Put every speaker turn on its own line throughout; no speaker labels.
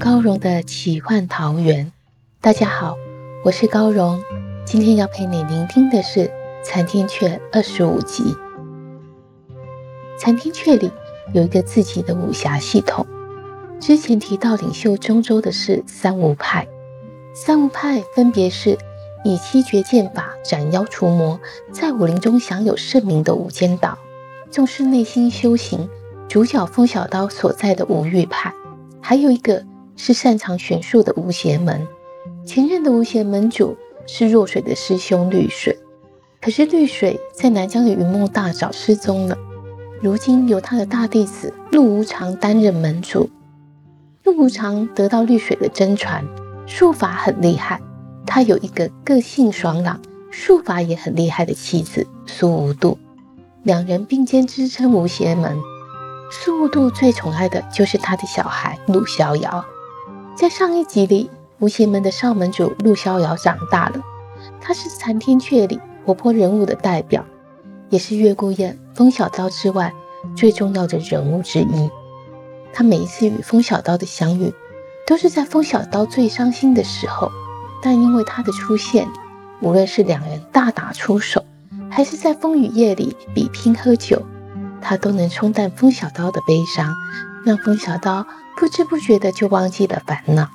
高荣的奇幻桃源。大家好，我是高荣。今天要陪你聆听的是《残天阙》二十五集。《残天阙》里有一个自己的武侠系统。之前提到领袖中州的是三无派，三无派分别是以七绝剑法斩妖除魔，在武林中享有盛名的无间道，重视内心修行，主角风小刀所在的无欲派。还有一个是擅长玄术的无邪门，前任的无邪门主是若水的师兄绿水，可是绿水在南疆的云梦大沼失踪了，如今由他的大弟子陆无常担任门主。陆无常得到绿水的真传，术法很厉害，他有一个个性爽朗、术法也很厉害的妻子苏无度，两人并肩支撑无邪门。苏无度最宠爱的就是他的小孩陆逍遥。在上一集里，无邪门的少门主陆逍遥长大了，他是残天阙里活泼人物的代表，也是月孤雁、风小刀之外最重要的人物之一。他每一次与风小刀的相遇，都是在风小刀最伤心的时候，但因为他的出现，无论是两人大打出手，还是在风雨夜里比拼喝酒。他都能冲淡风小刀的悲伤，让风小刀不知不觉的就忘记了烦恼。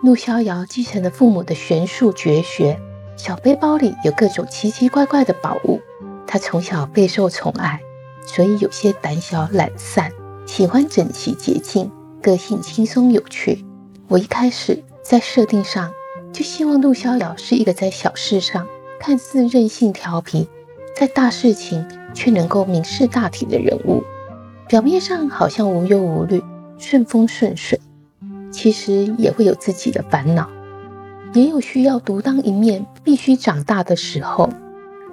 陆逍遥继承了父母的玄术绝学，小背包里有各种奇奇怪怪的宝物。他从小备受宠爱，所以有些胆小懒散，喜欢整齐洁净，个性轻松有趣。我一开始在设定上就希望陆逍遥是一个在小事上看似任性调皮，在大事情。却能够明示大体的人物，表面上好像无忧无虑、顺风顺水，其实也会有自己的烦恼，也有需要独当一面、必须长大的时候。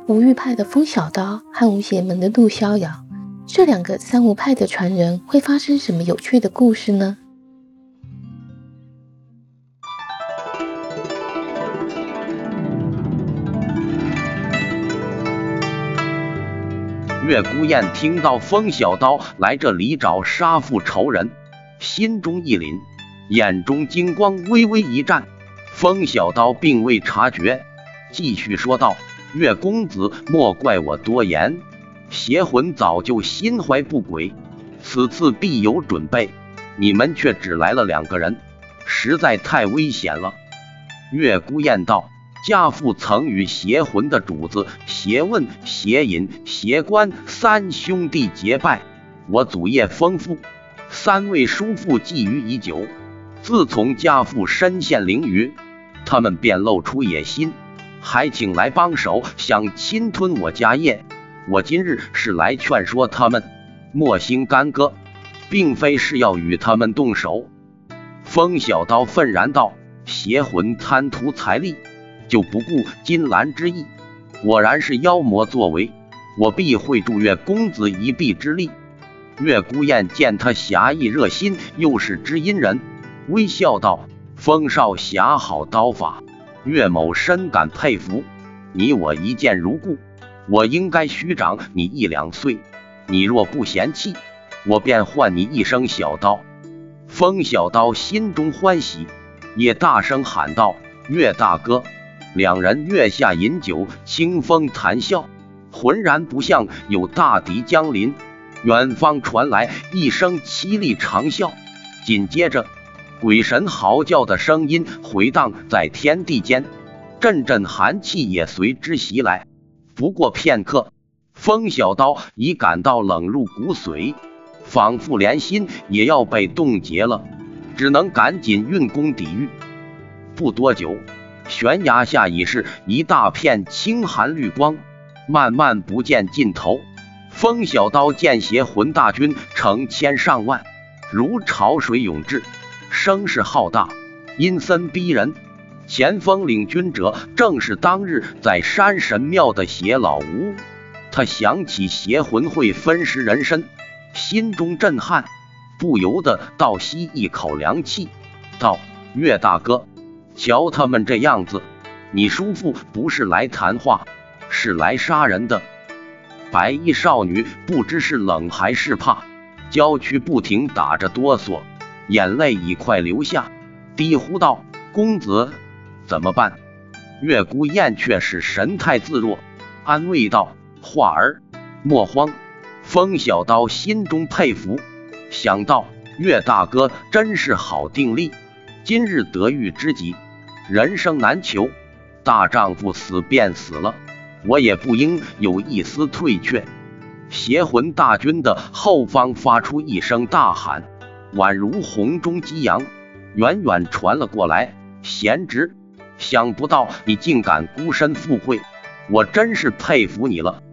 无欲派的风小刀和无邪门的陆逍遥，这两个三无派的传人，会发生什么有趣的故事呢？
月孤雁听到风小刀来这里找杀父仇人，心中一凛，眼中金光微微一绽。风小刀并未察觉，继续说道：“月公子，莫怪我多言，邪魂早就心怀不轨，此次必有准备。你们却只来了两个人，实在太危险了。”月孤雁道。家父曾与邪魂的主子邪问、邪隐、邪关三兄弟结拜，我祖业丰富，三位叔父觊觎已久。自从家父身陷囹圄，他们便露出野心，还请来帮手，想侵吞我家业。我今日是来劝说他们，莫兴干戈，并非是要与他们动手。风小刀愤然道：“邪魂贪图财力。”就不顾金兰之意，果然是妖魔作为，我必会助月公子一臂之力。月孤雁见他侠义热心，又是知音人，微笑道：“风少侠好刀法，岳某深感佩服。你我一见如故，我应该虚长你一两岁。你若不嫌弃，我便唤你一声小刀。”风小刀心中欢喜，也大声喊道：“岳大哥！”两人月下饮酒，清风谈笑，浑然不像有大敌将临。远方传来一声凄厉长啸，紧接着鬼神嚎叫的声音回荡在天地间，阵阵寒气也随之袭来。不过片刻，风小刀已感到冷入骨髓，仿佛连心也要被冻结了，只能赶紧运功抵御。不多久，悬崖下已是一大片青寒绿光，慢慢不见尽头。风小刀见邪魂大军成千上万，如潮水涌至，声势浩大，阴森逼人。前锋领军者正是当日在山神庙的邪老吴。他想起邪魂会分食人身，心中震撼，不由得倒吸一口凉气，道：“岳大哥，瞧他们这样子，你叔父不是来谈话，是来杀人的。”白衣少女不知是冷还是怕，娇躯不停打着哆嗦，眼泪已快流下，低呼道：“公子，怎么办？”月孤雁却是神态自若，安慰道：“画儿，莫慌。”风小刀心中佩服，想到岳大哥真是好定力，今日得遇知己，人生难求，大丈夫死便死了。我也不应有一丝退却。邪魂大军的后方发出一声大喊，宛如洪钟激扬，远远传了过来。贤侄，想不到你竟敢孤身赴会，我真是佩服你了。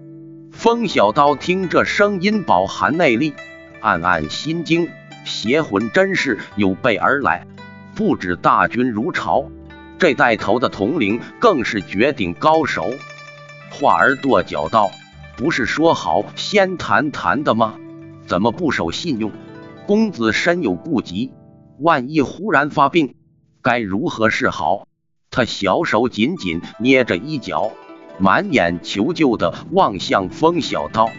风小刀听这声音饱含内力，暗暗心惊。邪魂真是有备而来，不止大军如潮，这带头的统领更是绝顶高手。话儿跺脚道：“不是说好先谈谈的吗？怎么不守信用？公子身有顾疾，万一忽然发病，该如何是好？”他小手紧紧捏着衣角，满眼求救的望向风小刀。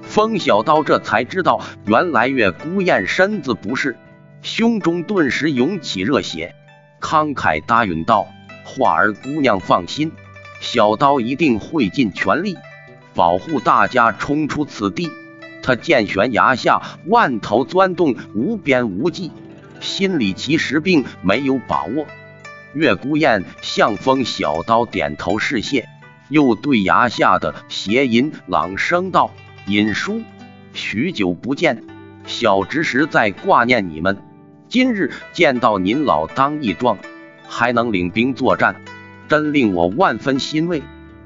风小刀这才知道，原来月孤雁身子不适，胸中顿时涌起热血，慷慨答允道：“话儿姑娘放心。”小刀一定会尽全力保护大家冲出此地。他见悬崖下万头钻洞，无边无际，心里其实并没有把握。月孤雁向风小刀点头示谢，又对崖下的邪淫朗声道：“尹叔，许久不见，小侄实在挂念你们。今日见到您老当益壮，还能领兵作战。”真令我万分欣慰。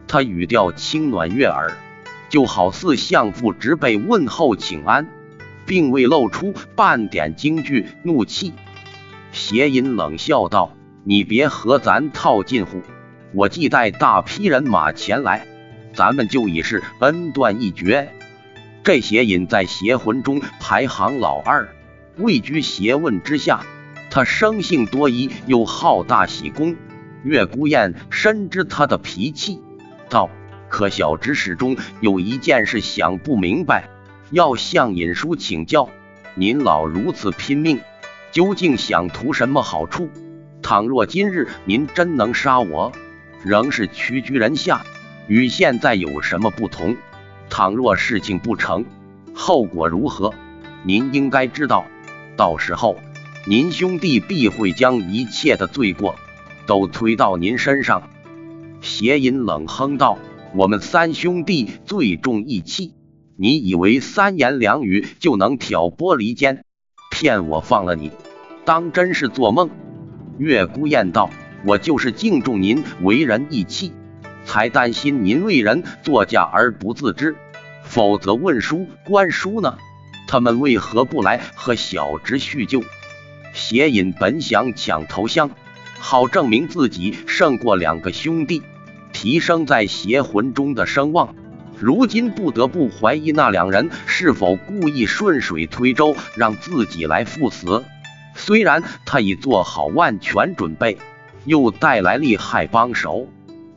他语调轻暖悦耳，就好似相父直辈问候请安，并未露出半点惊惧怒气。邪淫冷笑道：“你别和咱套近乎，我既带大批人马前来，咱们就已是恩断义绝。”这邪隐在邪魂中排行老二，位居邪问之下。他生性多疑，又好大喜功。月孤雁深知他的脾气，道：“可小侄始终有一件事想不明白，要向尹叔请教。您老如此拼命，究竟想图什么好处？倘若今日您真能杀我，仍是屈居人下，与现在有什么不同？倘若事情不成，后果如何？您应该知道。到时候，您兄弟必会将一切的罪过。”都推到您身上。邪淫冷哼道：“我们三兄弟最重义气，你以为三言两语就能挑拨离间，骗我放了你？当真是做梦。”月孤雁道：“我就是敬重您为人义气，才担心您为人作嫁而不自知。否则问书官书呢？他们为何不来和小侄叙旧？”邪隐本想抢头香。好证明自己胜过两个兄弟，提升在邪魂中的声望。如今不得不怀疑那两人是否故意顺水推舟，让自己来赴死。虽然他已做好万全准备，又带来厉害帮手，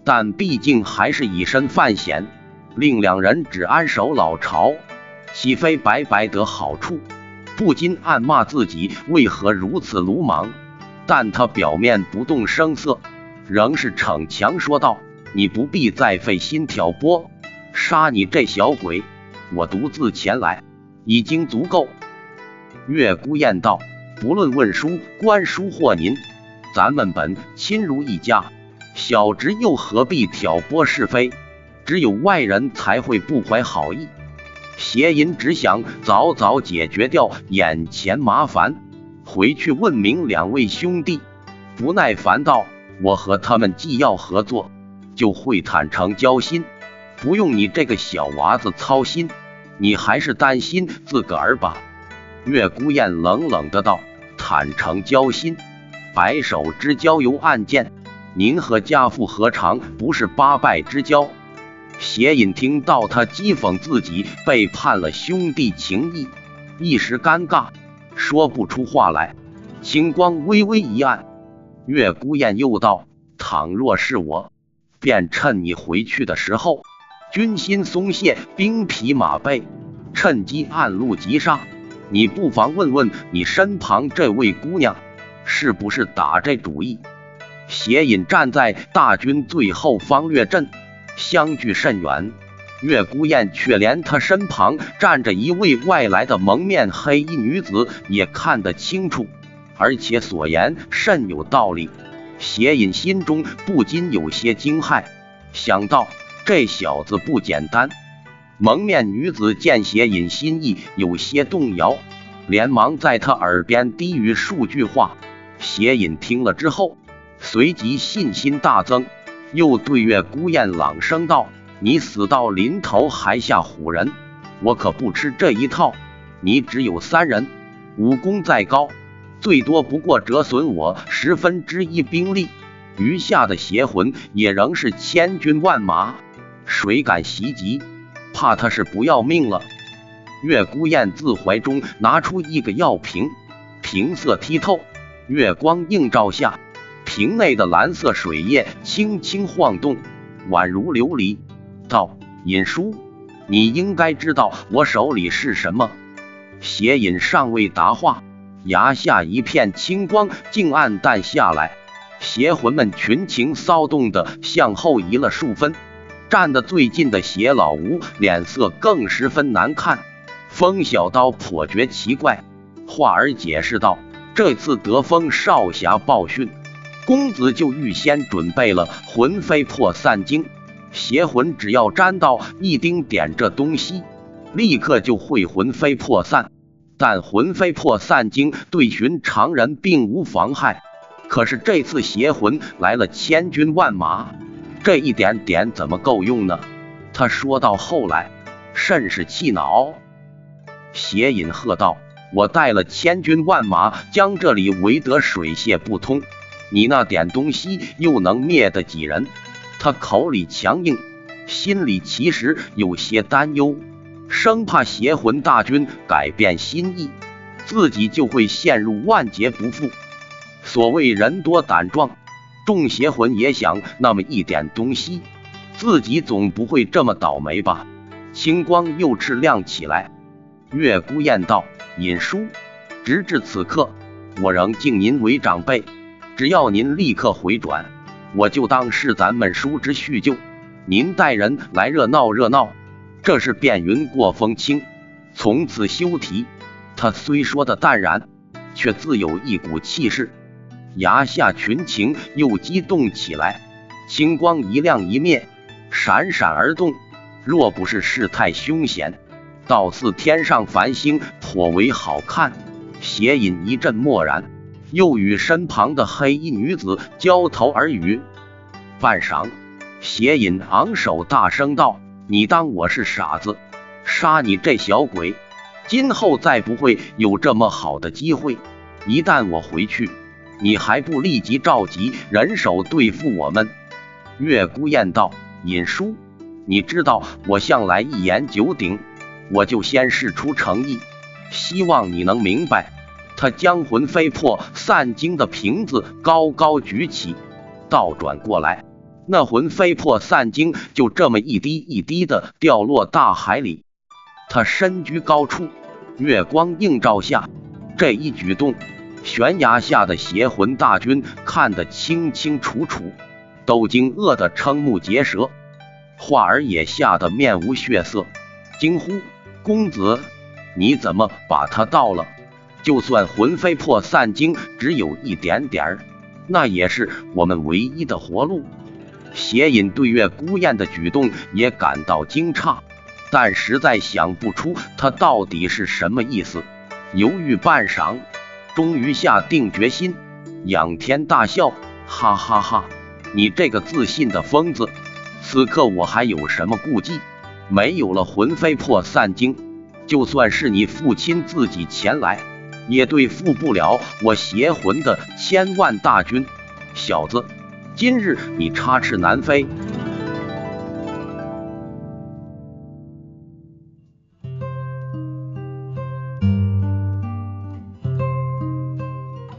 但毕竟还是以身犯险，令两人只安守老巢，岂非白白得好处？不禁暗骂自己为何如此鲁莽。但他表面不动声色，仍是逞强说道：“你不必再费心挑拨，杀你这小鬼，我独自前来已经足够。”月孤雁道：“不论问书、官书或您，咱们本亲如一家，小侄又何必挑拨是非？只有外人才会不怀好意。邪淫只想早早解决掉眼前麻烦。”回去问明两位兄弟，不耐烦道：“我和他们既要合作，就会坦诚交心，不用你这个小娃子操心。你还是担心自个儿吧？”月孤雁冷冷的道：“坦诚交心，白首之交由暗箭。您和家父何尝不是八拜之交？”邪隐听到他讥讽自己背叛了兄弟情谊，一时尴尬，说不出话来。青光微微一暗，月孤雁又道：“倘若是我，便趁你回去的时候，军心松懈，兵疲马惫，趁机暗路急杀。你不妨问问你身旁这位姑娘，是不是打这主意？”邪隐站在大军最后方略阵。相距甚远，月孤雁却连他身旁站着一位外来的蒙面黑衣女子也看得清楚，而且所言甚有道理。邪隐心中不禁有些惊骇，想到这小子不简单。蒙面女子见邪隐心意有些动摇，连忙在他耳边低语数句话。邪隐听了之后，随即信心大增。又对月孤雁朗声道：“你死到临头还吓唬人，我可不吃这一套。你只有三人，武功再高，最多不过折损我十分之一兵力，余下的邪魂也仍是千军万马，谁敢袭击？怕他是不要命了。”月孤雁自怀中拿出一个药瓶，瓶色剔透，月光映照下。瓶内的蓝色水液轻轻晃动，宛如琉璃。道：“尹叔，你应该知道我手里是什么。”邪隐尚未答话，崖下一片青光竟暗淡下来，邪魂们群情骚动的向后移了数分。站得最近的邪老吴脸色更十分难看。风小刀颇觉奇怪，话儿解释道：“这次得风少侠报讯。”公子就预先准备了魂飞魄散经，邪魂只要沾到一丁点这东西，立刻就会魂飞魄散。但魂飞魄散经对寻常人并无妨害，可是这次邪魂来了千军万马，这一点点怎么够用呢？他说到后来甚是气恼。邪隐喝道：“我带了千军万马，将这里围得水泄不通。”你那点东西又能灭得几人？他口里强硬，心里其实有些担忧，生怕邪魂大军改变心意，自己就会陷入万劫不复。所谓人多胆壮，众邪魂也想那么一点东西，自己总不会这么倒霉吧？青光又炽亮起来。月孤雁道：“尹叔，直至此刻，我仍敬您为长辈。”只要您立刻回转，我就当是咱们叔侄叙旧。您带人来热闹热闹，这是便云过风轻，从此休提。他虽说的淡然，却自有一股气势。崖下群情又激动起来，星光一亮一灭，闪闪而动。若不是事态凶险，倒似天上繁星，颇为好看。邪隐一阵默然。又与身旁的黑衣女子交头耳语，半晌，邪隐昂首大声道：“你当我是傻子？杀你这小鬼！今后再不会有这么好的机会。一旦我回去，你还不立即召集人手对付我们？”月孤雁道：“尹叔，你知道我向来一言九鼎，我就先示出诚意，希望你能明白。”他将魂飞魄散经的瓶子高高举起，倒转过来，那魂飞魄散经就这么一滴一滴的掉落大海里。他身居高处，月光映照下，这一举动，悬崖下的邪魂大军看得清清楚楚，都惊愕得瞠目结舌，画儿也吓得面无血色，惊呼：“公子，你怎么把他倒了？”就算魂飞魄散经只有一点点儿，那也是我们唯一的活路。邪隐对月孤雁的举动也感到惊诧，但实在想不出他到底是什么意思。犹豫半晌，终于下定决心，仰天大笑，哈哈哈！你这个自信的疯子！此刻我还有什么顾忌？没有了魂飞魄散经，就算是你父亲自己前来，也对付不了我邪魂的千万大军。小子，今日你插翅难飞！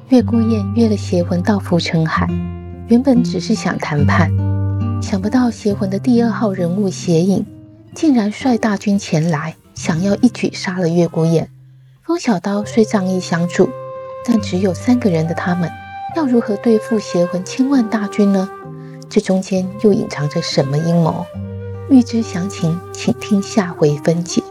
月孤雁约了邪魂到浮沉海，原本只是想谈判，想不到邪魂的第二号人物邪影竟然率大军前来，想要一举杀了月孤雁。风小刀虽仗义相助，但只有三个人的他们，要如何对付邪魂千万大军呢？这中间又隐藏着什么阴谋？欲知详情，请听下回分解。